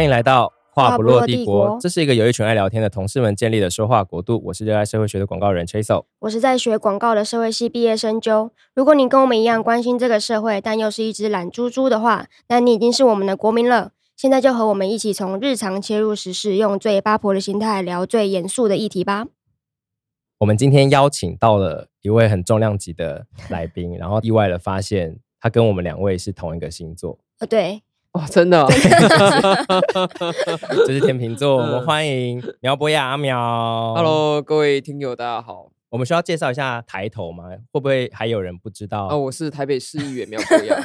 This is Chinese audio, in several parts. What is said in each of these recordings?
欢迎来到话不落帝国。这是一个由一群爱聊天的同事们建立的说话国度。我是热爱社会学的广告人 Chasel，我是在学广告的社会系毕业生 Joe。如果你跟我们一样关心这个社会，但又是一只懒猪猪的话，那你已经是我们的国民了。现在就和我们一起从日常切入时事，用最八婆的心态聊最严肃的议题吧。我们今天邀请到了一位很重量级的来宾，然后意外的发现他跟我们两位是同一个星座。呃，对。哦，真的，这是天秤座，我们欢迎苗博雅阿苗。Hello，各位听友，大家好。我们需要介绍一下抬头吗？会不会还有人不知道？啊，我是台北市议员苗博雅。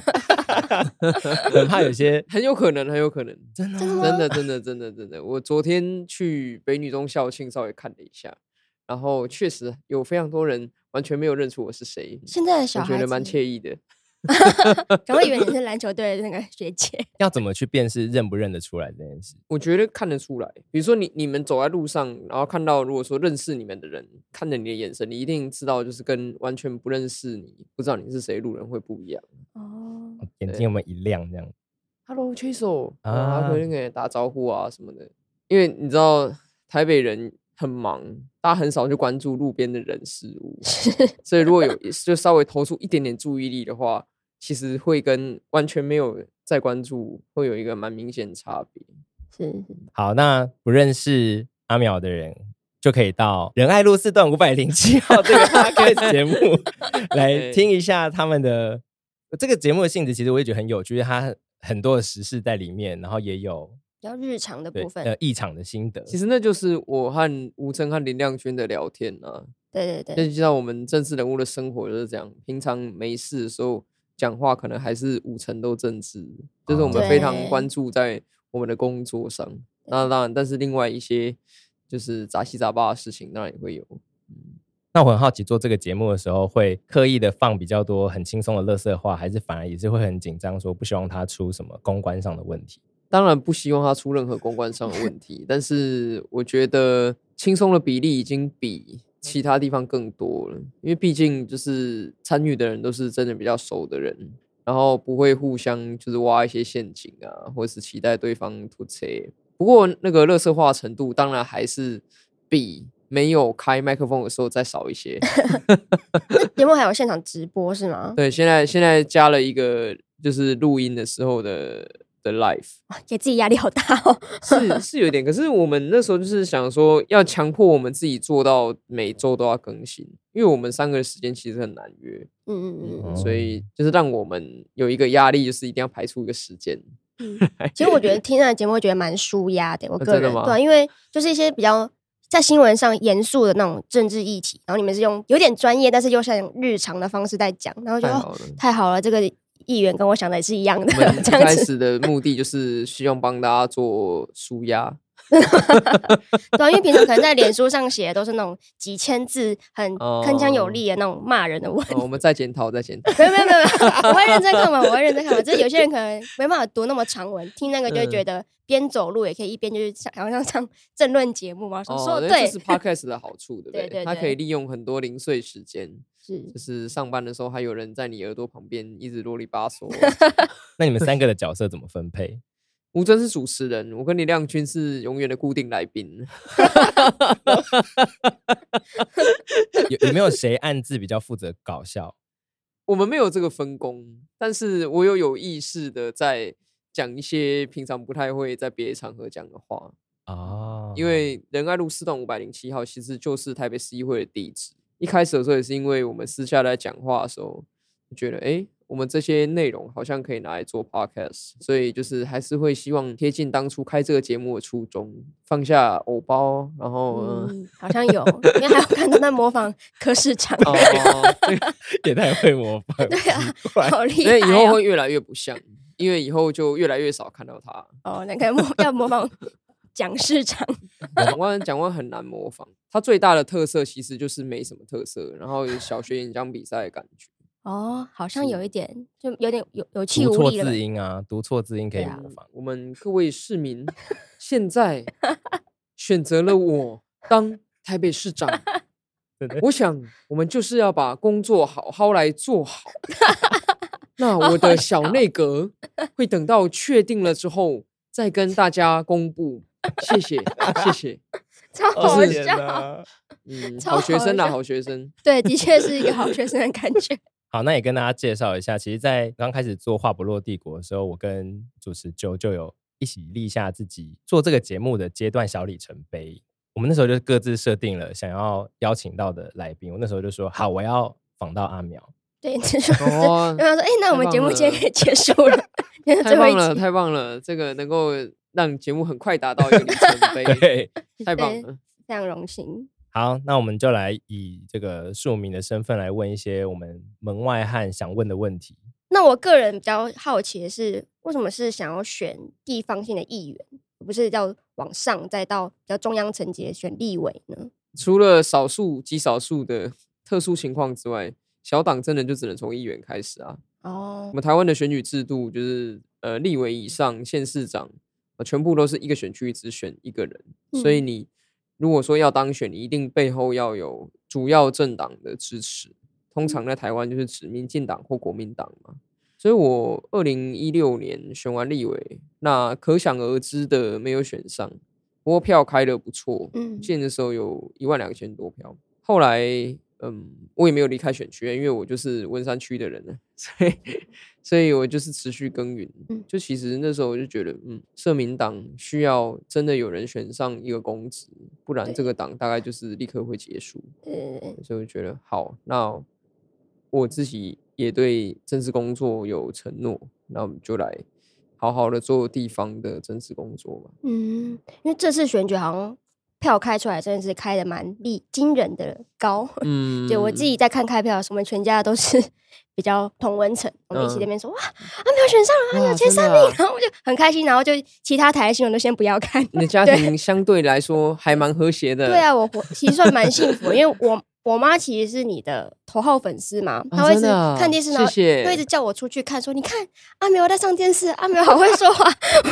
很怕有些，很有可能，很有可能，真的，真的，真的，真的，真的。我昨天去北女中校庆，稍微看了一下，然后确实有非常多人完全没有认出我是谁。现在的小觉得蛮惬意的。可能以为你是篮球队的那个学姐。要怎么去辨识认不认得出来这件事？我觉得看得出来。比如说你你们走在路上，然后看到如果说认识你们的人，看着你的眼神，你一定知道就是跟完全不认识你、不知道你是谁路人会不一样。哦，眼睛有没有一亮这样？Hello，Chasel 啊，可以跟你打招呼啊什么的。因为你知道台北人很忙，大家很少去关注路边的人事物，所以如果有就稍微投出一点点注意力的话。其实会跟完全没有在关注会有一个蛮明显的差别。是，好，那不认识阿苗的人就可以到仁爱路四段五百零七号这个 podcast 节目 来听一下他们的这个节目的性质。其实我也觉得很有趣，它很多的时事在里面，然后也有比较日常的部分，呃，异常的心得。其实那就是我和吴峥和林亮君的聊天啊。对对对，就知道我们政治人物的生活就是这样，平常没事的时候。讲话可能还是五成都政治，就是我们非常关注在我们的工作上。那当然，但是另外一些就是杂七杂八的事情，当然也会有。嗯，那我很好奇，做这个节目的时候，会刻意的放比较多很轻松的垃圾话，还是反而也是会很紧张，说不希望他出什么公关上的问题？当然不希望他出任何公关上的问题，但是我觉得轻松的比例已经比。其他地方更多了，因为毕竟就是参与的人都是真的比较熟的人，然后不会互相就是挖一些陷阱啊，或者是期待对方吐车。不过那个乐色化程度当然还是比没有开麦克风的时候再少一些。节目还有现场直播是吗？对，现在现在加了一个就是录音的时候的。的 life 给自己压力好大哦，是是有点，可是我们那时候就是想说，要强迫我们自己做到每周都要更新，因为我们三个的时间其实很难约，嗯嗯嗯，所以就是让我们有一个压力，就是一定要排出一个时间。嗯，其实我觉得听那个节目，觉得蛮舒压的，我个人对，因为就是一些比较在新闻上严肃的那种政治议题，然后你们是用有点专业，但是又像日常的方式在讲，然后就太好了，太好了，这个。议员跟我想的也是一样的。我们 开始的目的就是希望帮大家做舒压。对，因为平常可能在脸书上写的都是那种几千字、很铿锵有力的那种骂人的文。哦，我们再检讨，再检讨。没有没有没有，我会认真看完，我会认真看完。就是有些人可能没办法读那么长文，听那个就会觉得边走路也可以一边就是好像上政论节目嘛。说说对，这是 Podcast 的好处，对不对？对对对，它可以利用很多零碎时间。是，就是上班的时候还有人在你耳朵旁边一直啰里吧嗦。那你们三个的角色怎么分配？吴尊是主持人，我跟李亮君是永远的固定来宾。有有没有谁暗自比较负责搞笑？我们没有这个分工，但是我有有意识的在讲一些平常不太会在别的场合讲的话啊。哦、因为仁爱路四段五百零七号其实就是台北市议会的地址。一开始的时候也是因为我们私下来讲话的时候，觉得哎、欸，我们这些内容好像可以拿来做 podcast，所以就是还是会希望贴近当初开这个节目的初衷，放下偶包，然后、嗯、好像有，因为还有看到在模仿柯市长，哦，也太会模仿，对啊，好厉害、哦，以后会越来越不像，因为以后就越来越少看到他。哦，那个模要模仿。蒋市长，蒋万蒋万很难模仿。他最大的特色其实就是没什么特色，然后有小学演讲比赛的感觉。哦，好像有一点，就有点有有气无力了。读错字音啊，读错字音可以模仿。啊、我们各位市民，现在 选择了我当台北市长。我想，我们就是要把工作好好来做好。那我的小内阁会等到确定了之后。再跟大家公布，谢谢谢谢，超好笑，嗯，好学生啊，好学生，对，的 确是一个好学生的感觉。好，那也跟大家介绍一下，其实，在刚开始做《话不落帝国》的时候，我跟主持就就有一起立下自己做这个节目的阶段小里程碑。我们那时候就各自设定了想要邀请到的来宾。我那时候就说：“好，我要访到阿苗。”对，就说：“哦，然后说，哎，那我们节目今天可以结束了。”太棒了，太棒了！这个能够让节目很快达到一个里程碑，对，太棒了，非常荣幸。好，那我们就来以这个庶民的身份来问一些我们门外汉想问的问题。那我个人比较好奇的是，为什么是想要选地方性的议员，而不是要往上再到比较中央层级选立委呢？除了少数极少数的特殊情况之外，小党真的就只能从议员开始啊。哦，我们台湾的选举制度就是，呃，立委以上县市长，呃，全部都是一个选区只选一个人，嗯、所以你。如果说要当选，你一定背后要有主要政党的支持。通常在台湾就是指民进党或国民党嘛。所以我二零一六年选完立委，那可想而知的没有选上。不过票开得不错，嗯，进的时候有一万两千多票。后来。嗯，我也没有离开选区，因为我就是文山区的人了，所以，所以我就是持续耕耘。就其实那时候我就觉得，嗯，社民党需要真的有人选上一个公职，不然这个党大概就是立刻会结束。对，所以我觉得好，那我自己也对政治工作有承诺，那我们就来好好的做地方的政治工作吧。嗯，因为这次选举好像。票开出来真的是开的蛮厉惊人的高，嗯，对我自己在看开票，我们全家都是 比较同温层，我们一起那边说、嗯、哇，阿苗选上了，阿苗前三名，然后我就很开心，然后就其他台的新闻都先不要看。你的家庭相对来说还蛮和谐的，对啊，我其实算蛮幸福，因为我我妈其实是你的头号粉丝嘛，她会一直看电视，然后会一直叫我出去看，说你看阿苗在上电视，阿苗好会说话，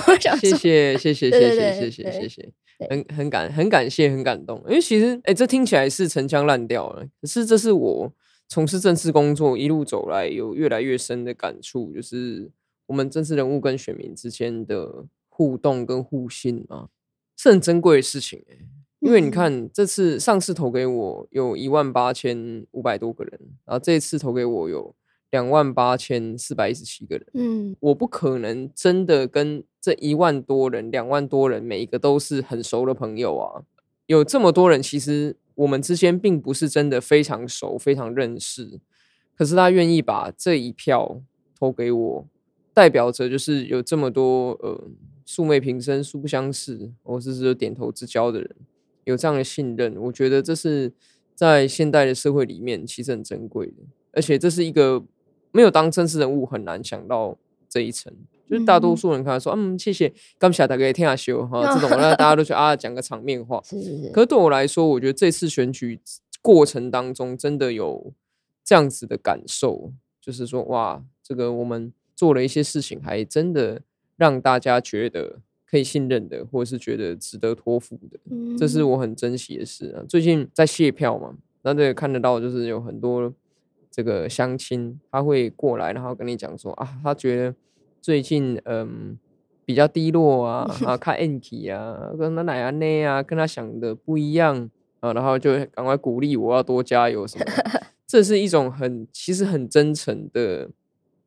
我想说谢谢谢谢谢谢谢谢谢。谢很很感很感谢很感动，因为其实哎、欸，这听起来是陈腔滥调了，可是这是我从事正式工作一路走来有越来越深的感触，就是我们正式人物跟选民之间的互动跟互信啊，是很珍贵的事情哎、欸。因为你看，这次上次投给我有一万八千五百多个人，然后这次投给我有。两万八千四百一十七个人，嗯，我不可能真的跟这一万多人、两万多人每一个都是很熟的朋友啊。有这么多人，其实我们之间并不是真的非常熟、非常认识。可是他愿意把这一票投给我，代表着就是有这么多呃素昧平生、素不相识，或者是点头之交的人，有这样的信任。我觉得这是在现代的社会里面其实很珍贵的，而且这是一个。没有当真实人物很难想到这一层，就是大多数人看说，嗯，谢谢，刚下大家听下修哈，这种那大家都觉得啊，讲个场面话。是是是。可是对我来说，我觉得这次选举过程当中真的有这样子的感受，就是说，哇，这个我们做了一些事情，还真的让大家觉得可以信任的，或者是觉得值得托付的，这是我很珍惜的事啊。最近在谢票嘛，那这个看得到，就是有很多。这个相亲他会过来，然后跟你讲说啊，他觉得最近嗯比较低落啊啊，看 NT 啊，跟他奶奶内啊，跟他想的不一样啊，然后就赶快鼓励我要多加油什么。这是一种很其实很真诚的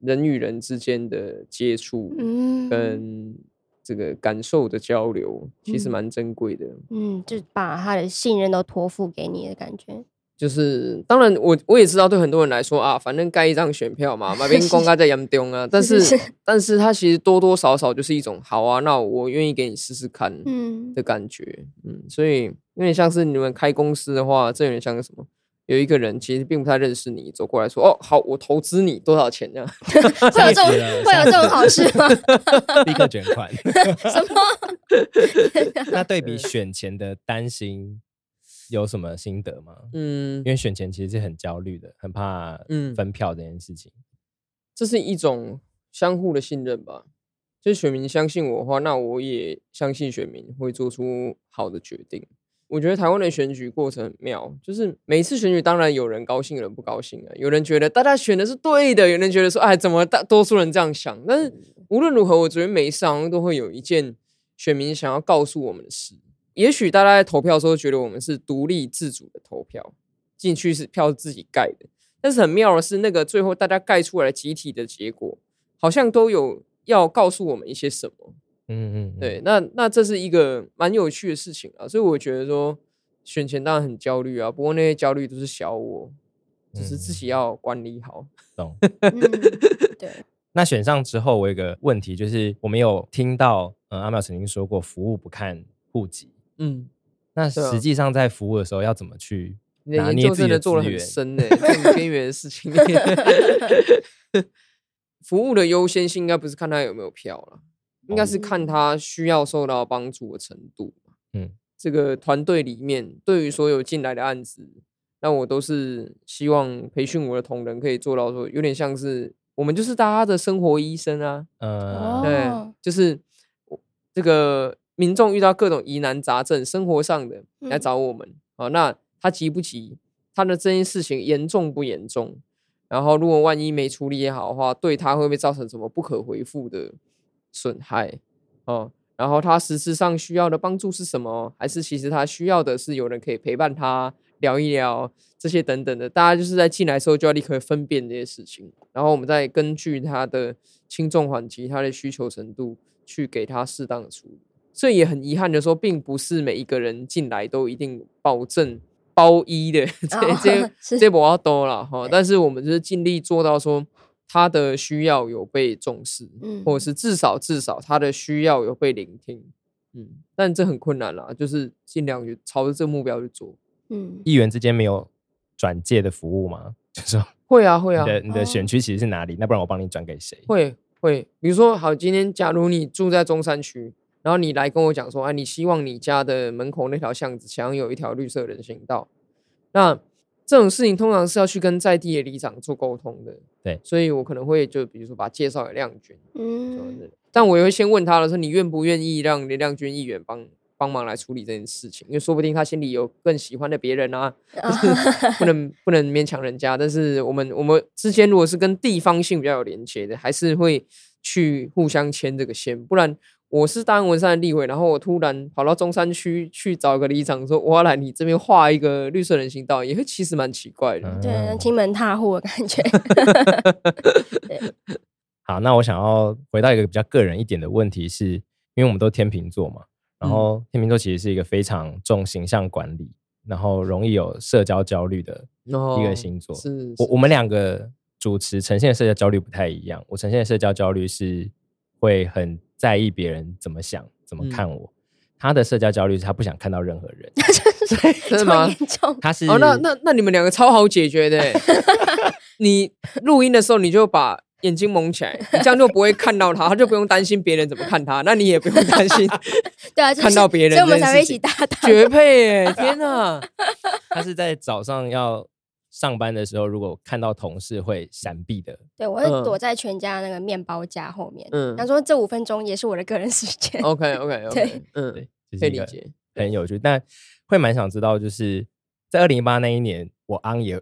人与人之间的接触，跟这个感受的交流，其实蛮珍贵的。嗯，就把他的信任都托付给你的感觉。就是，当然我我也知道，对很多人来说啊，反正盖一张选票嘛，马边公 盖在严中啊。但是，但是他其实多多少少就是一种好啊，那我愿意给你试试看，嗯的感觉，嗯，所以有点像是你们开公司的话，这有点像个什么？有一个人其实并不太认识你，走过来说，哦，好，我投资你多少钱这样？会有这种会有这种好事吗？立刻卷款？什么？那对比选前的担心。有什么心得吗？嗯，因为选前其实是很焦虑的，很怕嗯分票这件事情。嗯，这是一种相互的信任吧。就是选民相信我的话，那我也相信选民会做出好的决定。我觉得台湾的选举过程很妙，就是每次选举，当然有人高兴，有人不高兴啊。有人觉得大家选的是对的，有人觉得说，哎，怎么大多数人这样想？但是无论如何，我觉得每一场都会有一件选民想要告诉我们的事。也许大家在投票的时候觉得我们是独立自主的投票，进去是票是自己盖的，但是很妙的是，那个最后大家盖出来的集体的结果，好像都有要告诉我们一些什么。嗯嗯，对，那那这是一个蛮有趣的事情啊，所以我觉得说选前当然很焦虑啊，不过那些焦虑都是小我，只是自己要管理好。懂。对。那选上之后，我有个问题，就是我没有听到，嗯，阿妙曾经说过，服务不看户籍。嗯，那实际上在服务的时候要怎么去拿捏自己的资源？深呢，边缘的事情。服务的优先性应该不是看他有没有票了，应该是看他需要受到帮助的程度。嗯，这个团队里面对于所有进来的案子，那我都是希望培训我的同仁可以做到说，有点像是我们就是大家的生活医生啊。嗯，对，就是这个。民众遇到各种疑难杂症，生活上的来找我们啊、嗯，那他急不急？他的这件事情严重不严重？然后如果万一没处理也好的话，对他会不会造成什么不可回复的损害？哦，然后他实质上需要的帮助是什么？还是其实他需要的是有人可以陪伴他聊一聊这些等等的？大家就是在进来的时候就要立刻分辨这些事情，然后我们再根据他的轻重缓急、他的需求程度去给他适当的处理。所以也很遗憾的说，并不是每一个人进来都一定保证包医的，这这这我要多了哈。但是我们就是尽力做到说，他的需要有被重视，嗯，或者是至少至少他的需要有被聆听，嗯。但这很困难啦，就是尽量去朝着这个目标去做。嗯，议员之间没有转介的服务吗？就是会啊会啊。你的你的选区其实是哪里？哦、那不然我帮你转给谁？会会，比如说好，今天假如你住在中山区。然后你来跟我讲说，哎，你希望你家的门口那条巷子想要有一条绿色人行道，那这种事情通常是要去跟在地的里长做沟通的。对，所以我可能会就比如说把介绍给亮君，嗯，但我也会先问他了说，你愿不愿意让亮君议员帮帮忙来处理这件事情？因为说不定他心里有更喜欢的别人啊，就是 不能不能勉强人家。但是我们我们之间如果是跟地方性比较有连结的，还是会去互相牵这个线，不然。我是大安文山的立委，然后我突然跑到中山区去找一个里长，说我要来你这边画一个绿色人行道，也会其实蛮奇怪的，对，亲门踏户的感觉。好，那我想要回到一个比较个人一点的问题是，是因为我们都天秤座嘛，然后天秤座其实是一个非常重形象管理，然后容易有社交焦虑的一个星座。哦、是，是，我我们两个主持呈现的社交焦虑不太一样，我呈现的社交焦虑是会很。在意别人怎么想、怎么看我，嗯、他的社交焦虑是他不想看到任何人，真的吗？他是哦，那那那你们两个超好解决的，你录音的时候你就把眼睛蒙起来，你这样就不会看到他，他就不用担心别人怎么看他，那你也不用担心，对啊，看到别人，所以我们才会一起搭档，绝配耶！天哪，他是在早上要。上班的时候，如果看到同事会闪避的，对，我会躲在全家那个面包架后面。嗯，他说这五分钟也是我的个人时间。Okay, okay, 对，嗯，对，可以理解，很有趣。但会蛮想知道，就是在二零一八那一年，我昂也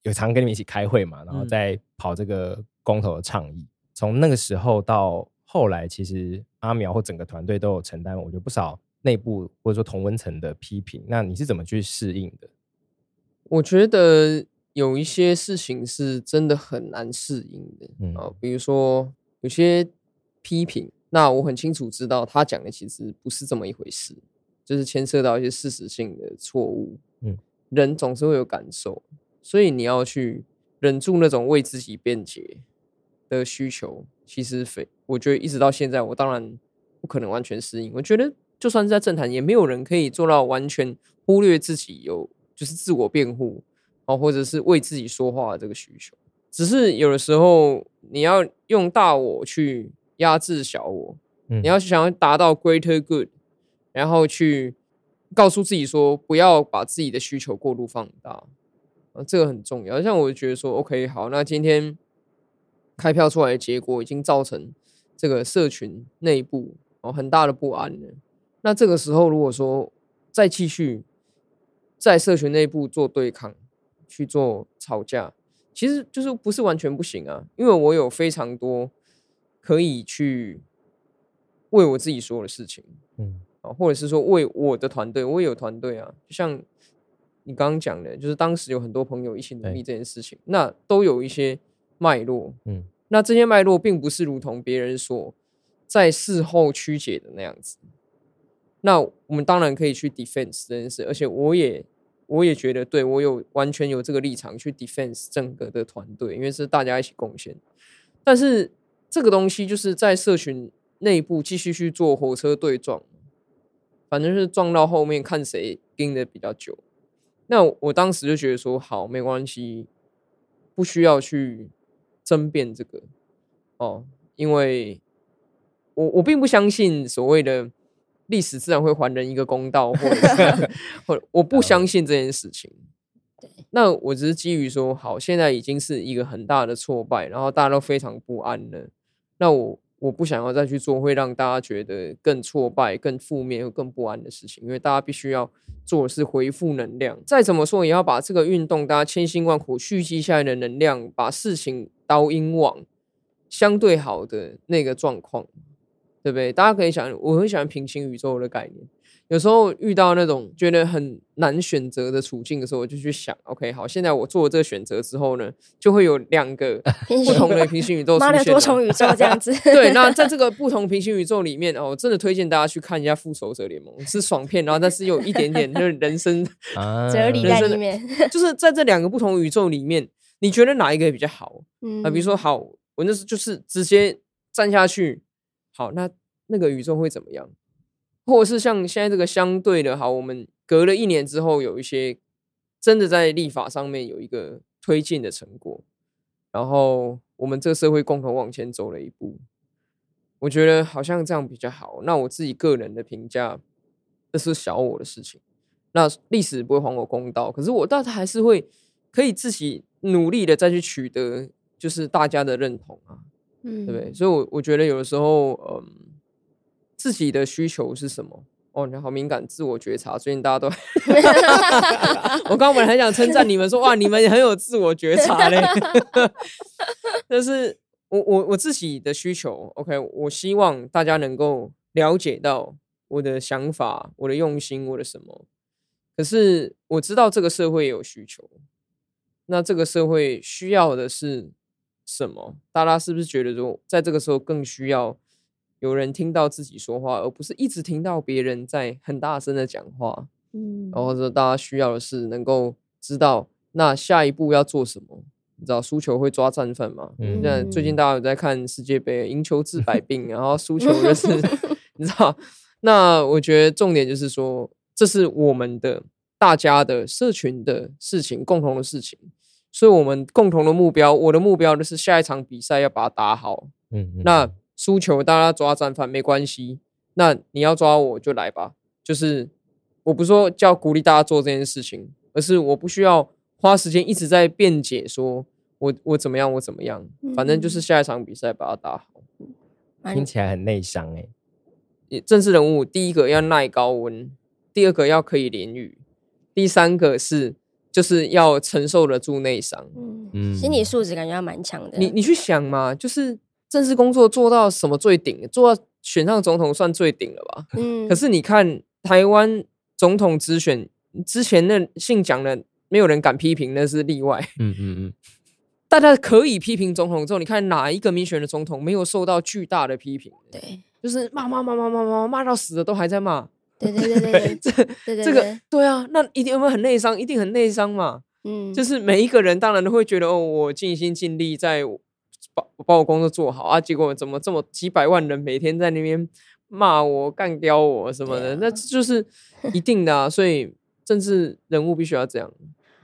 有常跟你们一起开会嘛，然后在跑这个公投的倡议。从、嗯、那个时候到后来，其实阿苗或整个团队都有承担，我觉得不少内部或者说同温层的批评。那你是怎么去适应的？我觉得。有一些事情是真的很难适应的，嗯，啊，比如说有些批评，那我很清楚知道他讲的其实不是这么一回事，就是牵涉到一些事实性的错误，嗯，人总是会有感受，所以你要去忍住那种为自己辩解的需求，其实非，我觉得一直到现在，我当然不可能完全适应，我觉得就算是在政坛，也没有人可以做到完全忽略自己有就是自我辩护。哦，或者是为自己说话的这个需求，只是有的时候你要用大我去压制小我，嗯，你要想要达到 greater good，然后去告诉自己说不要把自己的需求过度放大，啊，这个很重要。像我觉得说，OK，好，那今天开票出来的结果已经造成这个社群内部哦很大的不安了，那这个时候如果说再继续在社群内部做对抗。去做吵架，其实就是不是完全不行啊，因为我有非常多可以去为我自己所有的事情，嗯。啊，或者是说为我的团队，我也有团队啊，就像你刚刚讲的，就是当时有很多朋友一起努力这件事情，那都有一些脉络，嗯，那这些脉络并不是如同别人所在事后曲解的那样子，那我们当然可以去 defense 这件事，而且我也我也觉得，对我有完全有这个立场去 defense 整个的团队，因为是大家一起贡献，但是这个东西就是在社群。内部继续去做火车对撞，反正是撞到后面看谁盯的比较久。那我当时就觉得说，好，没关系，不需要去争辩这个哦，因为我我并不相信所谓的历史自然会还人一个公道，或者或我不相信这件事情。那我只是基于说，好，现在已经是一个很大的挫败，然后大家都非常不安了。那我。我不想要再去做会让大家觉得更挫败、更负面、更不安的事情，因为大家必须要做的是回复能量。再怎么说，也要把这个运动大家千辛万苦蓄积下来的能量，把事情导引往相对好的那个状况，对不对？大家可以想，我很喜欢平行宇宙的概念。有时候遇到那种觉得很难选择的处境的时候，我就去想，OK，好，现在我做了这个选择之后呢，就会有两个不同的平行宇宙出现，多重宇宙这样子。对，那在这个不同平行宇宙里面，哦，我真的推荐大家去看一下《复仇者联盟》，是爽片，然后但是有一点点就是人生 哲理在里面。就是在这两个不同宇宙里面，你觉得哪一个比较好？嗯，啊，比如说，好，我那是就是直接站下去，好，那那个宇宙会怎么样？或者是像现在这个相对的，好，我们隔了一年之后，有一些真的在立法上面有一个推进的成果，然后我们这个社会共同往前走了一步，我觉得好像这样比较好。那我自己个人的评价，这是小我的事情，那历史不会还我公道，可是我倒是还是会可以自己努力的再去取得，就是大家的认同啊，嗯，对不对？所以我，我我觉得有的时候，嗯。自己的需求是什么？哦，你好敏感，自我觉察。最近大家都，我刚刚本来很想称赞你们说，哇，你们也很有自我觉察嘞。但是我我我自己的需求，OK，我希望大家能够了解到我的想法、我的用心、我的什么。可是我知道这个社会有需求，那这个社会需要的是什么？大家是不是觉得说，在这个时候更需要？有人听到自己说话，而不是一直听到别人在很大声的讲话。嗯，然后说大家需要的是能够知道那下一步要做什么。你知道输球会抓战犯吗？嗯，现在最近大家有在看世界杯，赢球治百病，然后输球就是 你知道。那我觉得重点就是说，这是我们的大家的社群的事情，共同的事情，所以我们共同的目标，我的目标就是下一场比赛要把它打好。嗯，嗯，那。输球，大家抓战犯没关系。那你要抓我就来吧。就是我不是说叫鼓励大家做这件事情，而是我不需要花时间一直在辩解，说我我怎么样，我怎么样。反正就是下一场比赛把它打好。听起来很内伤哎。政治人物第一个要耐高温，第二个要可以淋雨，第三个是就是要承受得住内伤。嗯，心理素质感觉要蛮强的。你你去想嘛，就是。正式工作做到什么最顶？做到选上总统算最顶了吧？嗯。可是你看台湾总统直选之前那姓蒋的，没有人敢批评，那是例外。嗯嗯嗯。大家可以批评总统之后，你看哪一个民选的总统没有受到巨大的批评？对，就是骂骂骂骂骂骂骂到死了都还在骂。对对对对，这这个对啊，那一定有没有很内伤？一定很内伤嘛。嗯，就是每一个人当然都会觉得哦，我尽心尽力在。把把我工作做好啊！结果怎么这么几百万人每天在那边骂我、干掉我什么的？啊、那就是一定的啊！所以政治人物必须要这样。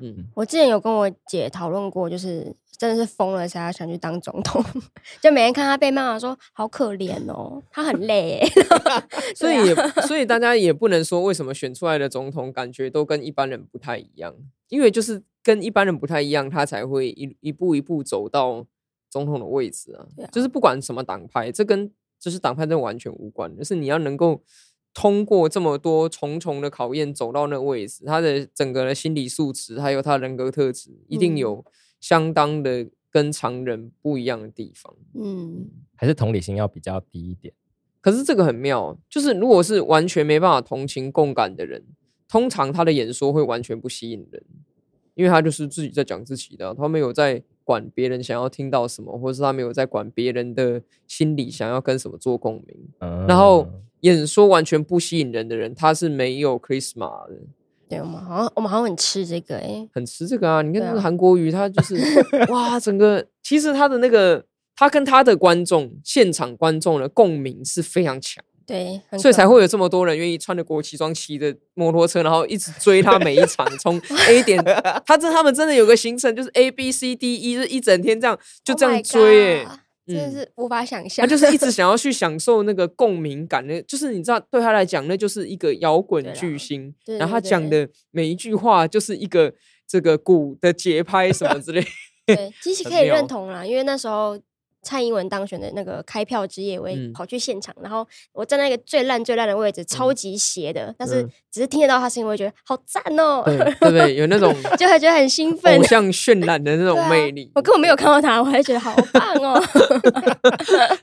嗯，我之前有跟我姐讨论过，就是真的是疯了才要想去当总统，就每天看他被骂说好可怜哦，他很累。所以也所以大家也不能说为什么选出来的总统感觉都跟一般人不太一样，因为就是跟一般人不太一样，他才会一一步一步走到。总统的位置啊，啊就是不管什么党派，这跟就是党派真完全无关。就是你要能够通过这么多重重的考验走到那个位置，他的整个的心理素质还有他人格特质，一定有相当的跟常人不一样的地方。嗯，还是同理心要比较低一点。可是这个很妙，就是如果是完全没办法同情共感的人，通常他的演说会完全不吸引人，因为他就是自己在讲自己的，他没有在管别人想要听到什么，或者是他没有在管别人的心理想要跟什么做共鸣。嗯、然后演说完全不吸引人的人，他是没有 charisma 的。对，我们好像我们好像很吃这个哎、欸，很吃这个啊！你看那个韩国瑜，他就 是哇，整个其实他的那个他跟他的观众现场观众的共鸣是非常强，对，所以才会有这么多人愿意穿着国旗装骑着摩托车，然后一直追他每一场，从 A 点，他这他们真的有个行程，就是 A B C D E，就是一整天这样就这样追哎、欸。Oh 真的是无法想象、嗯，他就是一直 想要去享受那个共鸣感，那就是你知道，对他来讲，那就是一个摇滚巨星。然后他讲的每一句话，就是一个这个鼓的节拍什么之类。对，其实可以认同啦，因为那时候。蔡英文当选的那个开票之夜，我也跑去现场，嗯、然后我站在一个最烂最烂的位置，超级斜的，嗯、但是只是听得到他声音，我会觉得好赞哦、喔，对不对？有那种 就会觉得很兴奋，偶像渲染的那种魅力、啊。我根本没有看到他，我还觉得好棒哦、喔。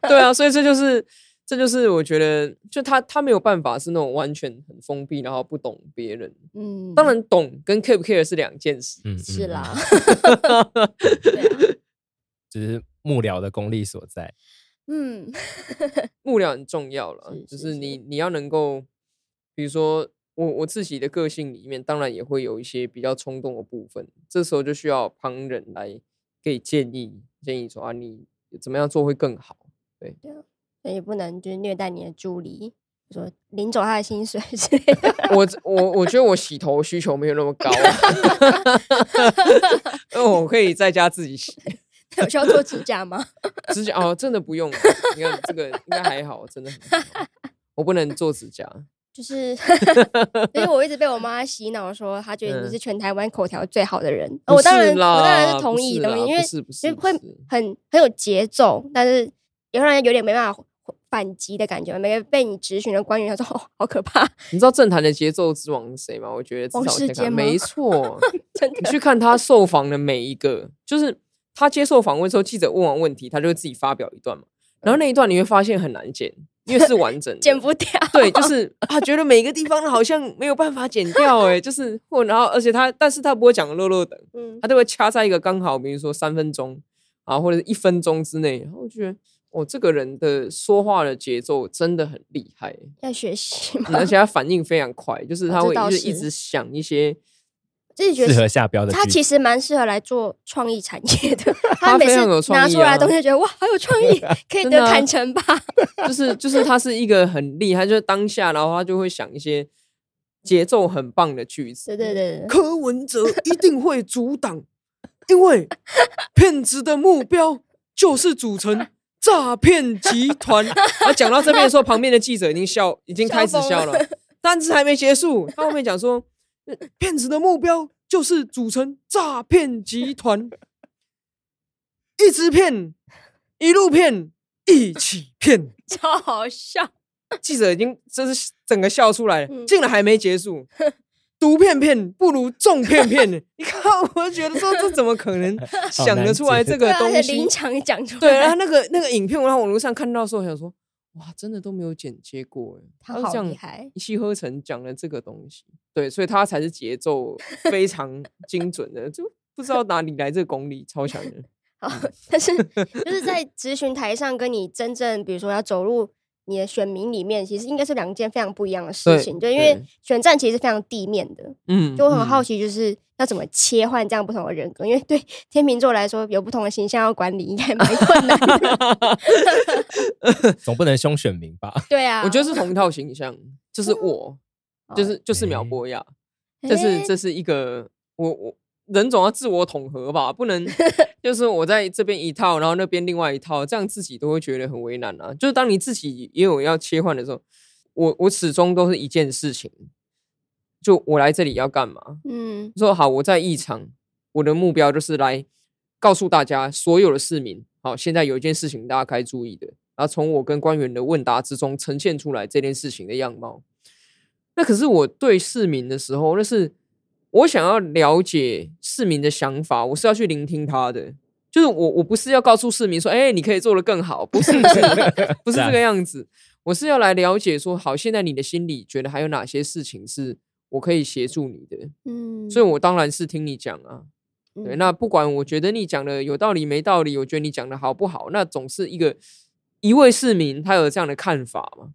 对啊，所以这就是这就是我觉得，就他他没有办法是那种完全很封闭，然后不懂别人。嗯，当然懂跟 care 不 care 是两件事。嗯，是啦。只是幕僚的功力所在，嗯，幕僚很重要了，就是你你要能够，比如说我我自己的个性里面，当然也会有一些比较冲动的部分，这时候就需要旁人来给建议，建议说啊，你怎么样做会更好，对，对，所以不能就是虐待你的助理，说领走他的薪水之类的。我我我觉得我洗头需求没有那么高，因为我可以在家自己洗。有需要做指甲吗？指甲哦，真的不用。你看这个应该还好，真的很好。我不能做指甲，就是因为我一直被我妈洗脑说，她觉得你是全台湾口条最好的人。我当然，我当然是同意的，因为因为会很很有节奏，但是也会让人有点没办法反击的感觉。每个被你质询的官员，他说哦，好可怕。你知道政坛的节奏之王是谁吗？我觉得王世坚，没错。你去看他受访的每一个，就是。他接受访问之后，记者问完问题，他就会自己发表一段嘛。然后那一段你会发现很难剪，因为是完整的，剪不掉。对，就是啊，觉得每个地方好像没有办法剪掉哎，就是或然后而且他，但是他不会讲落落等，嗯，他都会掐在一个刚好，比如说三分钟啊，或者是一分钟之内。然后我觉得，我、哦、这个人的说话的节奏真的很厉害，要学习嘛、嗯。而且他反应非常快，就是他会就是一直想一些。自己觉得适合下标的，他其实蛮适合来做创意产业的。他每次拿出来的东西，觉得哇，好有创意，可以得坦诚吧？就是就是，他是一个很厉害，就是当下，然后他就会想一些节奏很棒的句子。对对对，柯文哲一定会阻挡，因为骗子的目标就是组成诈骗集团。他讲到这边的时候，旁边的记者已经笑，已经开始笑了，但是还没结束。他后面讲说。骗子的目标就是组成诈骗集团，一直骗，一路骗，一起骗，超好笑。记者已经真是整个笑出来了，竟然还没结束。独骗骗不如众骗骗，你看，我觉得说这怎么可能想得出来这个东西？临场讲出来，对，然后那个那个影片，我在网络上看到的时候，想说。哇，真的都没有剪接过哎，他好厉害，一气呵成讲了这个东西，对，所以他才是节奏非常精准的，就不知道哪里来这个功力，超强的。好，但是就是在咨询台上跟你真正，比如说要走入。你的选民里面，其实应该是两件非常不一样的事情，对，就因为选战其实是非常地面的，嗯，就我很好奇，就是要怎么切换这样不同的人格，嗯、因为对 天秤座来说，有不同的形象要管理，应该蛮困难的，总不能凶选民吧？对啊，我觉得是同一套形象，就是我，嗯、就是就是苗博雅，这、欸、是这是一个我我。人总要自我统合吧，不能 就是我在这边一套，然后那边另外一套，这样自己都会觉得很为难啊。就是当你自己也有要切换的时候，我我始终都是一件事情，就我来这里要干嘛？嗯，说好我在异常，我的目标就是来告诉大家所有的市民，好，现在有一件事情大家该注意的，然后从我跟官员的问答之中呈现出来这件事情的样貌。那可是我对市民的时候，那是。我想要了解市民的想法，我是要去聆听他的，就是我我不是要告诉市民说，哎、欸，你可以做得更好，不是不是 不是这个样子。我是要来了解说，好，现在你的心里觉得还有哪些事情是我可以协助你的？嗯，所以我当然是听你讲啊。对，那不管我觉得你讲的有道理没道理，我觉得你讲的好不好，那总是一个一位市民他有这样的看法嘛。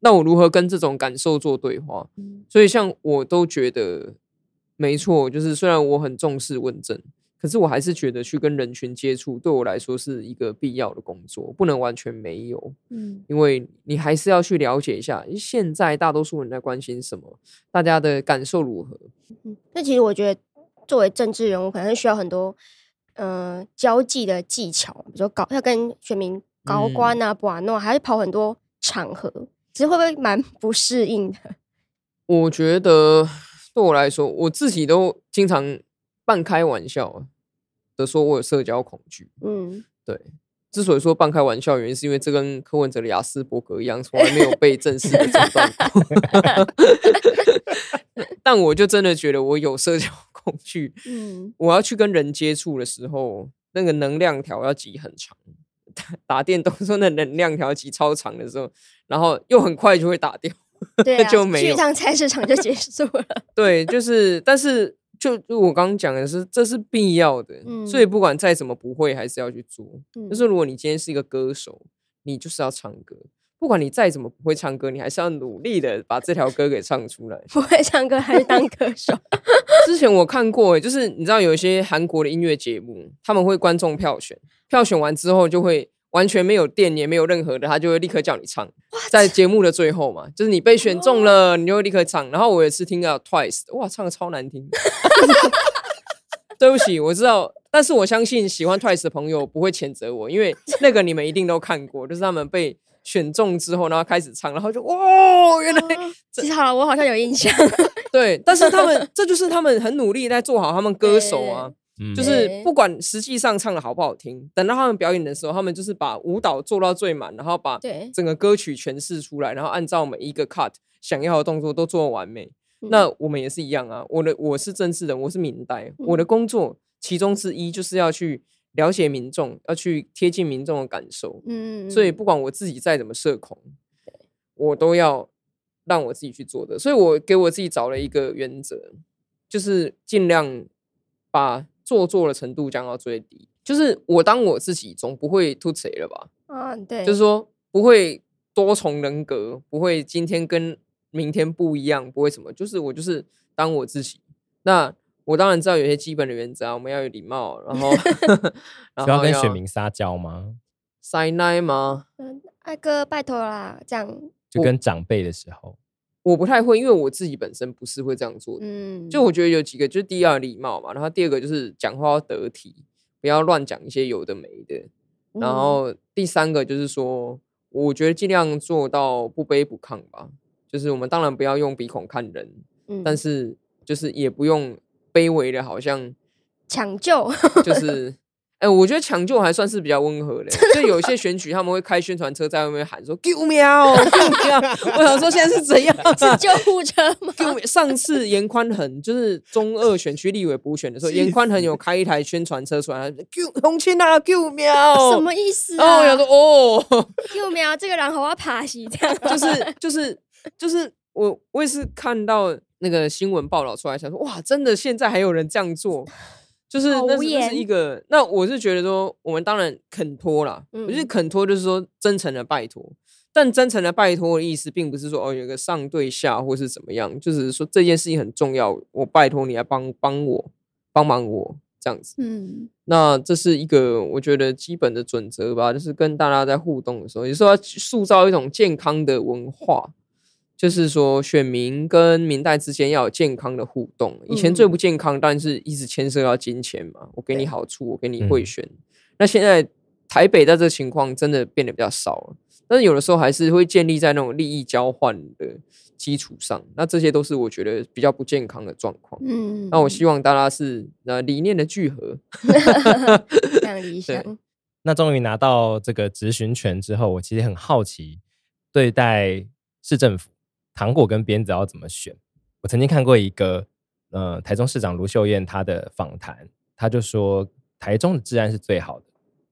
那我如何跟这种感受做对话？所以像我都觉得没错，就是虽然我很重视问政，可是我还是觉得去跟人群接触对我来说是一个必要的工作，不能完全没有。嗯，因为你还是要去了解一下现在大多数人在关心什么，大家的感受如何。嗯，那其实我觉得。作为政治人物，可能需要很多呃交际的技巧，比如说搞要跟选民高官啊、不啊，那还是跑很多场合，其实会不会蛮不适应的？我觉得对我来说，我自己都经常半开玩笑的说，我有社交恐惧。嗯，对。之所以说半开玩笑，原因是因为这跟柯文哲的雅斯伯格一样，从来没有被正式的诊断过。但我就真的觉得我有社交恐惧。嗯，我要去跟人接触的时候，那个能量条要挤很长。打电动说那能量条挤超长的时候，然后又很快就会打掉，对啊，就没有。去一趟菜市场就结束了。对，就是，但是。就就我刚刚讲的是，这是必要的，嗯、所以不管再怎么不会，还是要去做。嗯、就是如果你今天是一个歌手，你就是要唱歌，不管你再怎么不会唱歌，你还是要努力的把这条歌给唱出来。不会唱歌还是当歌手？之前我看过，就是你知道有一些韩国的音乐节目，他们会观众票选，票选完之后就会。完全没有电，也没有任何的，他就会立刻叫你唱。在节目的最后嘛，就是你被选中了，你就会立刻唱。然后我也是听到 Twice，哇，唱的超难听。对不起，我知道，但是我相信喜欢 Twice 的朋友不会谴责我，因为那个你们一定都看过，就是他们被选中之后，然后开始唱，然后就哇，原来其实好了，我好像有印象。对，但是他们 这就是他们很努力在做好他们歌手啊。就是不管实际上唱的好不好听，等到他们表演的时候，他们就是把舞蹈做到最满，然后把整个歌曲诠释出来，然后按照每一个 cut 想要的动作都做完美。那我们也是一样啊，我的我是政治人，我是明代，我的工作其中之一就是要去了解民众，要去贴近民众的感受。嗯，所以不管我自己再怎么社恐，我都要让我自己去做的。所以我给我自己找了一个原则，就是尽量把。做作的程度降到最低，就是我当我自己总不会突谁了吧？啊，对，就是说不会多重人格，不会今天跟明天不一样，不会什么，就是我就是当我自己。那我当然知道有些基本的原则啊，我们要有礼貌，然后 需要跟选民撒娇吗？撒奶吗？嗯，爱哥拜托啦，这样就跟长辈的时候。我不太会，因为我自己本身不是会这样做的。嗯，就我觉得有几个，就是第一要礼貌嘛，然后第二个就是讲话要得体，不要乱讲一些有的没的。然后第三个就是说，我觉得尽量做到不卑不亢吧。就是我们当然不要用鼻孔看人，嗯，但是就是也不用卑微的，好像抢救，就是。哎、欸，我觉得抢救还算是比较温和的，就有一些选举他们会开宣传车在外面喊说“救命哦，救命”，我想说现在是怎样、啊？救护车吗？上次严宽恒就是中二选区立委补选的时候，严宽恒有开一台宣传车出来，救红青啊，救命！什么意思、啊？然后我想说哦，救命！这个人好要爬西这样，就是就是就是我我也是看到那个新闻报道出来，想说哇，真的现在还有人这样做。就是那是，那是一个，那我是觉得说，我们当然肯托啦。嗯，我觉得肯托就是说真诚的拜托，但真诚的拜托的意思，并不是说哦，有个上对下或是怎么样，就是说这件事情很重要，我拜托你来帮帮我，帮忙我这样子。嗯，那这是一个我觉得基本的准则吧，就是跟大家在互动的时候，有时候要塑造一种健康的文化。就是说，选民跟民代之间要有健康的互动。以前最不健康，但是一直牵涉到金钱嘛。我给你好处，我给你贿选。那现在台北在这情况真的变得比较少了，但是有的时候还是会建立在那种利益交换的基础上。那这些都是我觉得比较不健康的状况。嗯，那我希望大家是呃理念的聚合，非常理想。那终于拿到这个质询权之后，我其实很好奇，对待市政府。糖果跟鞭子要怎么选？我曾经看过一个，呃，台中市长卢秀燕她的访谈，她就说台中的治安是最好的，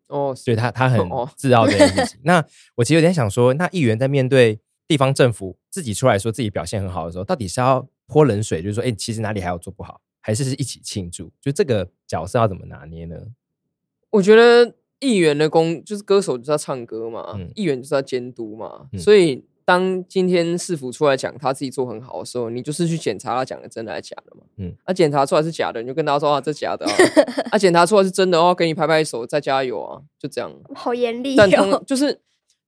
哦，所以他他很自傲这件事情。那我其实有点想说，那议员在面对地方政府自己出来说自己表现很好的时候，到底是要泼冷水，就是说，哎、欸，其实哪里还有做不好，还是是一起庆祝？就这个角色要怎么拿捏呢？我觉得议员的工就是歌手就是要唱歌嘛，嗯、议员就是要监督嘛，嗯、所以。当今天市府出来讲他自己做很好的时候，你就是去检查他讲的真的还是假的嘛？嗯，啊，检查出来是假的，你就跟大家说啊，这假的啊。啊，检查出来是真的哦，给你拍拍手，再加油啊，就这样。好严厉哦。但通就是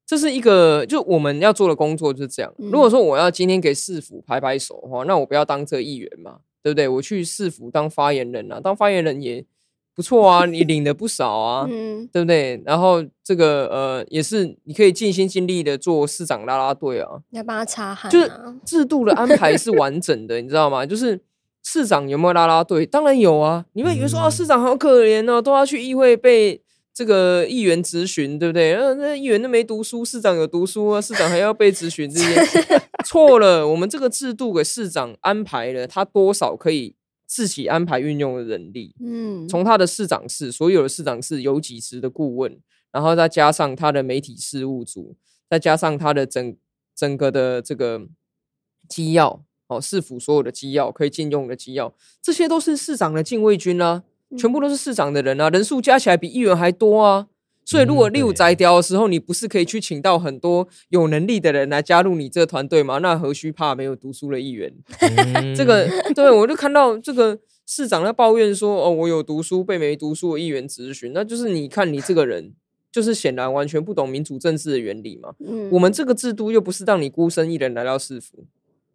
这是一个，就我们要做的工作就是这样。嗯，如果说我要今天给市府拍拍手的话，那我不要当这议员嘛，对不对？我去市府当发言人啊，当发言人也。不错啊，你领的不少啊，嗯、对不对？然后这个呃，也是你可以尽心尽力的做市长拉拉队啊，你要帮他擦汗、啊，就是制度的安排是完整的，你知道吗？就是市长有没有拉拉队？当然有啊。你们以为说啊，市长好可怜哦，都要去议会被这个议员质询，对不对？那那议员都没读书，市长有读书啊，市长还要被质询这些，错了。我们这个制度给市长安排了，他多少可以。自己安排运用的人力，嗯，从他的市长室，所有的市长室有几十的顾问，然后再加上他的媒体事务组，再加上他的整整个的这个机要，哦，市府所有的机要可以禁用的机要，这些都是市长的禁卫军啊，全部都是市长的人啊，人数加起来比议员还多啊。所以，如果六摘雕的时候，你不是可以去请到很多有能力的人来加入你这个团队吗？那何须怕没有读书的议员？嗯、这个，对，我就看到这个市长在抱怨说：“哦，我有读书被没读书的议员质询。”那就是你看你这个人，就是显然完全不懂民主政治的原理嘛。嗯、我们这个制度又不是让你孤身一人来到市府，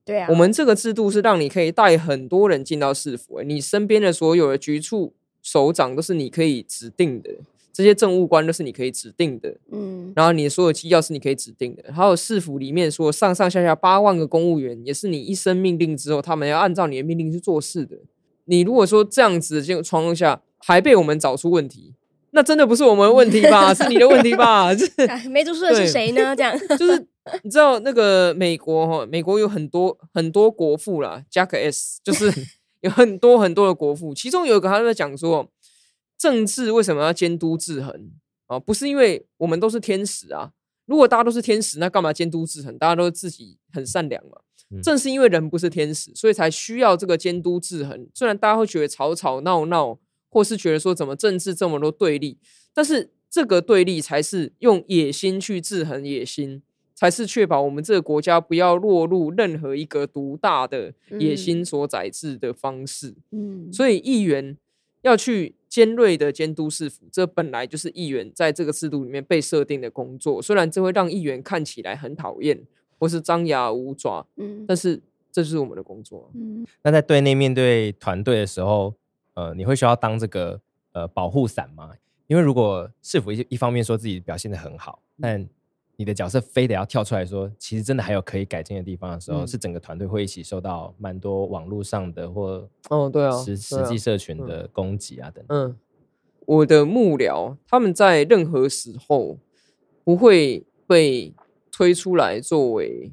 对啊，我们这个制度是让你可以带很多人进到市府。你身边的所有的局处首长都是你可以指定的。这些政务官都是你可以指定的，嗯，然后你的所有机要是你可以指定的，还有市府里面说上上下下八万个公务员，也是你一声命令之后，他们要按照你的命令去做事的。你如果说这样子的这个状况下还被我们找出问题，那真的不是我们的问题吧？是你的问题吧？就是 没读书的是谁呢？这样就是你知道那个美国哈，美国有很多很多国父啦，Jack S，就是 有很多很多的国父，其中有一个他在讲说。政治为什么要监督制衡啊？不是因为我们都是天使啊！如果大家都是天使，那干嘛监督制衡？大家都自己很善良嘛。嗯、正是因为人不是天使，所以才需要这个监督制衡。虽然大家会觉得吵吵闹闹，或是觉得说怎么政治这么多对立，但是这个对立才是用野心去制衡野心，才是确保我们这个国家不要落入任何一个独大的野心所宰制的方式。嗯，所以议员要去。尖锐的监督市府，这本来就是议员在这个制度里面被设定的工作。虽然这会让议员看起来很讨厌，或是张牙舞爪，嗯，但是这就是我们的工作。嗯，那在对内面对团队的时候，呃，你会需要当这个呃保护伞吗？因为如果市府一一方面说自己表现得很好，但你的角色非得要跳出来说，其实真的还有可以改进的地方的时候，嗯、是整个团队会一起受到蛮多网络上的或哦对啊实实际社群的攻击啊等等。嗯，我的幕僚他们在任何时候不会被推出来作为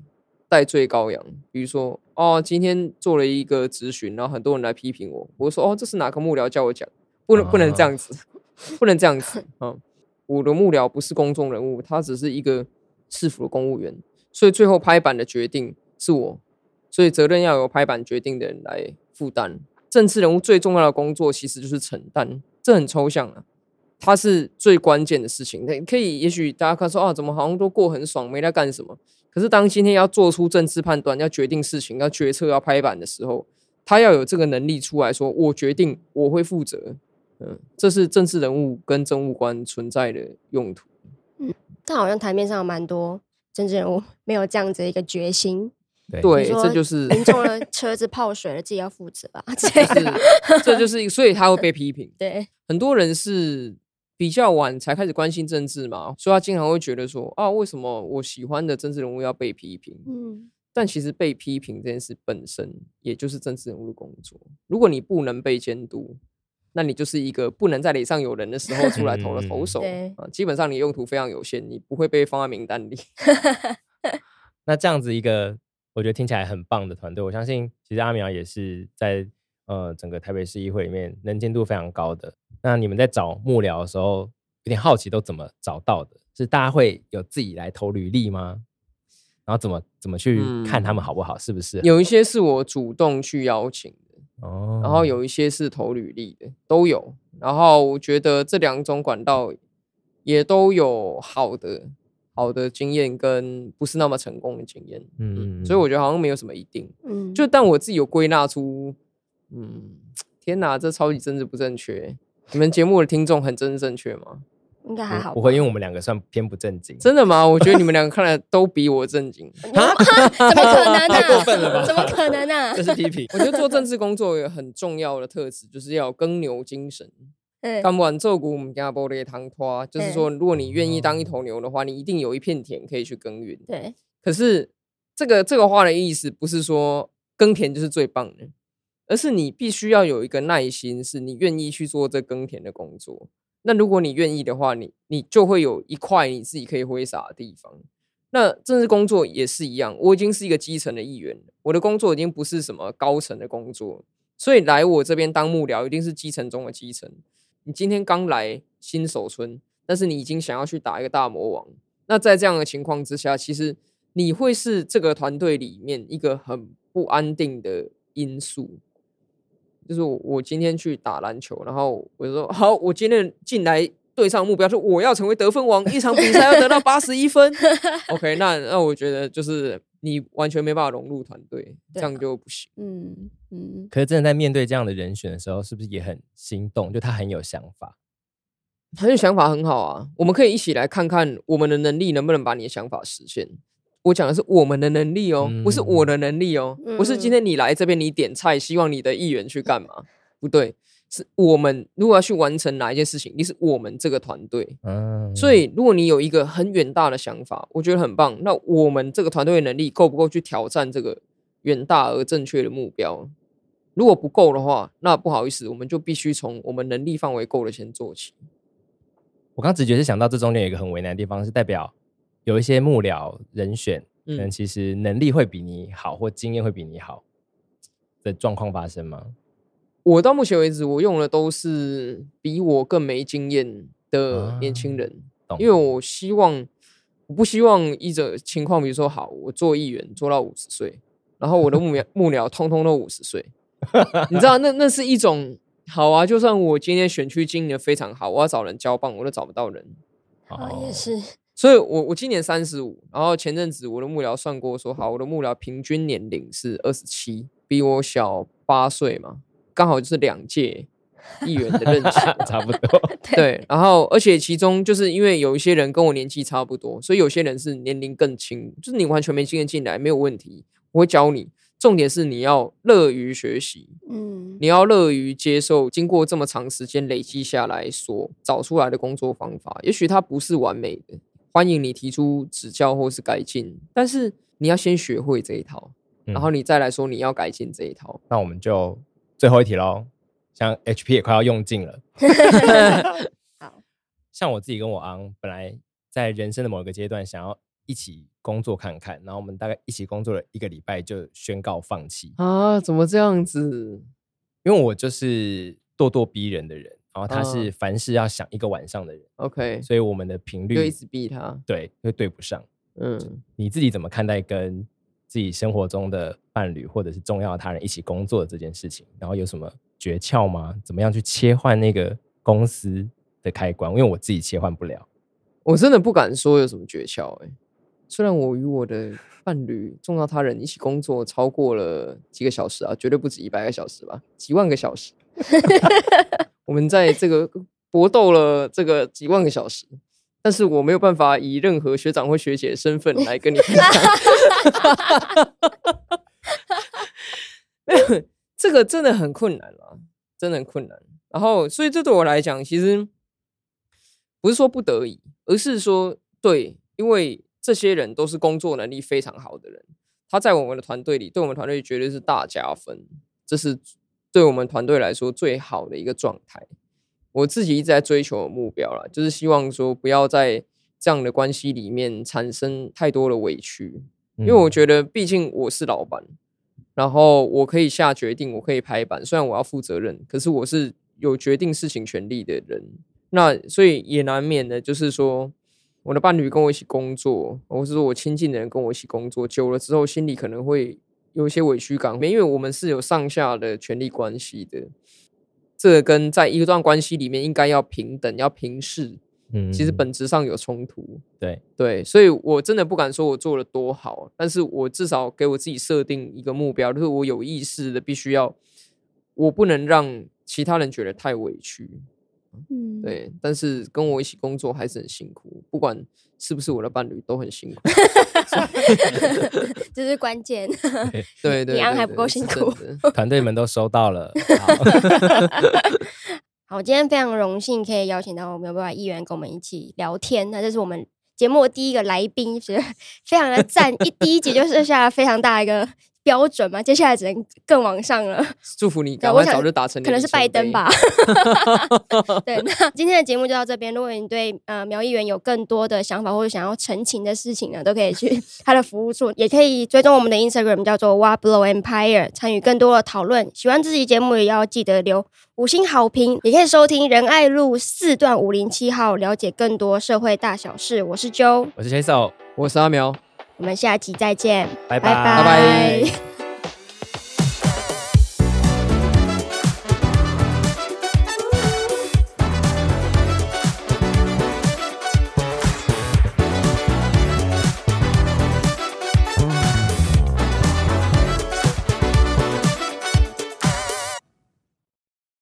代罪羔羊。比如说哦，今天做了一个咨询，然后很多人来批评我，我说哦，这是哪个幕僚叫我讲？不能不能这样子，不能这样子啊！我的幕僚不是公众人物，他只是一个。市府的公务员，所以最后拍板的决定是我，所以责任要由拍板决定的人来负担。政治人物最重要的工作其实就是承担，这很抽象啊，它是最关键的事情。可以，也许大家看说啊，怎么好像都过很爽，没在干什么？可是当今天要做出政治判断、要决定事情、要决策、要拍板的时候，他要有这个能力出来说，我决定，我会负责。嗯，这是政治人物跟政务官存在的用途。但好像台面上有蛮多政治人物 没有这样子的一个决心，对，这就是民众的车子泡水了，自己要负责啊，这是，这就是，所以他会被批评。对，很多人是比较晚才开始关心政治嘛，所以他经常会觉得说啊，为什么我喜欢的政治人物要被批评？嗯，但其实被批评这件事本身，也就是政治人物的工作。如果你不能被监督。那你就是一个不能在脸上有人的时候出来投的投手啊，基本上你用途非常有限，你不会被放在名单里。那这样子一个我觉得听起来很棒的团队，我相信其实阿苗也是在呃整个台北市议会里面能见度非常高的。那你们在找幕僚的时候，有点好奇，都怎么找到的？是大家会有自己来投履历吗？然后怎么怎么去看他们好不好？嗯、是不是？有一些是我主动去邀请的哦，然后有一些是投履历的，都有。然后我觉得这两种管道也都有好的好的经验跟不是那么成功的经验。嗯，所以我觉得好像没有什么一定。嗯，就但我自己有归纳出，嗯，天哪，这超级政治不正确。你们节目的听众很政治正确吗？应该还好，不会，因为我们两个算偏不正经。真的吗？我觉得你们两个看来都比我正经。啊？怎么可能呢？太过分了吧？怎么可能呢？这是批评。我觉得做政治工作有很重要的特质，就是要耕牛精神。干完做股，我们家玻璃汤拖，就是说，如果你愿意当一头牛的话，你一定有一片田可以去耕耘。对。可是这个这个话的意思不是说耕田就是最棒的，而是你必须要有一个耐心，是你愿意去做这耕田的工作。那如果你愿意的话，你你就会有一块你自己可以挥洒的地方。那政治工作也是一样，我已经是一个基层的议员，我的工作已经不是什么高层的工作，所以来我这边当幕僚一定是基层中的基层。你今天刚来新手村，但是你已经想要去打一个大魔王。那在这样的情况之下，其实你会是这个团队里面一个很不安定的因素。就是我我今天去打篮球，然后我就说好，我今天进来对上目标是我要成为得分王，一场比赛要得到八十一分。OK，那那我觉得就是你完全没办法融入团队，这样就不行。嗯嗯。可是真的在面对这样的人选的时候，是不是也很心动？就他很有想法，很有想法，很好啊。我们可以一起来看看我们的能力能不能把你的想法实现。我讲的是我们的能力哦，不是我的能力哦，不是今天你来这边你点菜，希望你的议员去干嘛？不对，是我们如果要去完成哪一件事情，你是我们这个团队。嗯，所以如果你有一个很远大的想法，我觉得很棒。那我们这个团队的能力够不够去挑战这个远大而正确的目标？如果不够的话，那不好意思，我们就必须从我们能力范围够的先做起。我刚直觉是想到这中间有一个很为难的地方，是代表。有一些幕僚人选，可能其实能力会比你好，或经验会比你好的状况发生吗？我到目前为止，我用的都是比我更没经验的年轻人，啊，因为我希望，我不希望一种情况，比如说，好，我做议员做到五十岁，然后我的幕僚 幕僚通通都五十岁，你知道，那那是一种好啊。就算我今天选区经营的非常好，我要找人交棒，我都找不到人。啊，也是。所以我，我我今年三十五，然后前阵子我的幕僚算过说，好，我的幕僚平均年龄是二十七，比我小八岁嘛，刚好就是两届议员的任期，差不多。对，然后而且其中就是因为有一些人跟我年纪差不多，所以有些人是年龄更轻，就是你完全没经验进来没有问题，我会教你。重点是你要乐于学习，嗯，你要乐于接受经过这么长时间累积下来所找出来的工作方法，也许它不是完美的。欢迎你提出指教或是改进，但是你要先学会这一套，嗯、然后你再来说你要改进这一套。那我们就最后一题喽，像 HP 也快要用尽了。好，像我自己跟我昂本来在人生的某一个阶段想要一起工作看看，然后我们大概一起工作了一个礼拜就宣告放弃啊？怎么这样子？因为我就是咄咄逼人的人。然后他是凡事要想一个晚上的人，OK，所以我们的频率就一直逼他，对，会对不上。嗯，你自己怎么看待跟自己生活中的伴侣或者是重要的他人一起工作的这件事情？然后有什么诀窍吗？怎么样去切换那个公司的开关？因为我自己切换不了，我真的不敢说有什么诀窍。哎，虽然我与我的伴侣重要他人一起工作超过了几个小时啊，绝对不止一百个小时吧，几万个小时。我们在这个搏斗了这个几万个小时，但是我没有办法以任何学长或学姐的身份来跟你分享。这个真的很困难了，真的很困难。然后，所以这对我来讲，其实不是说不得已，而是说对，因为这些人都是工作能力非常好的人，他在我们的团队里，对我们团队绝对是大加分。这是。对我们团队来说，最好的一个状态，我自己一直在追求的目标啦，就是希望说不要在这样的关系里面产生太多的委屈，因为我觉得毕竟我是老板，然后我可以下决定，我可以拍板，虽然我要负责任，可是我是有决定事情权利的人，那所以也难免的，就是说我的伴侣跟我一起工作，或是说我亲近的人跟我一起工作久了之后，心里可能会有一些委屈感，因为我们是有上下的权力关系的。这个跟在一段关系里面应该要平等、要平视，嗯，其实本质上有冲突。对对，所以我真的不敢说我做的多好，但是我至少给我自己设定一个目标，就是我有意识的必须要，我不能让其他人觉得太委屈。嗯，对，但是跟我一起工作还是很辛苦，不管是不是我的伴侣都很辛苦，这是关键。对对，李安还不够辛苦，团队们都收到了。好，今天非常荣幸可以邀请到我们有办法议员跟我们一起聊天，那这是我们节目的第一个来宾，觉得非常的赞，一第一集就设下了非常大一个。标准吗？接下来只能更往上了。祝福你，赶快早日达成。可能是拜登吧。对，那今天的节目就到这边。如果你对呃苗议员有更多的想法或者想要澄清的事情呢，都可以去他的服务处，也可以追踪我们的 Instagram 叫做 w a b l o w Empire，参与更多的讨论。喜欢这期节目也要记得留五星好评，也可以收听仁爱路四段五零七号，了解更多社会大小事。我是 Joe，我是 Chase，我是阿苗。我们下期再见，拜拜拜拜。拜拜。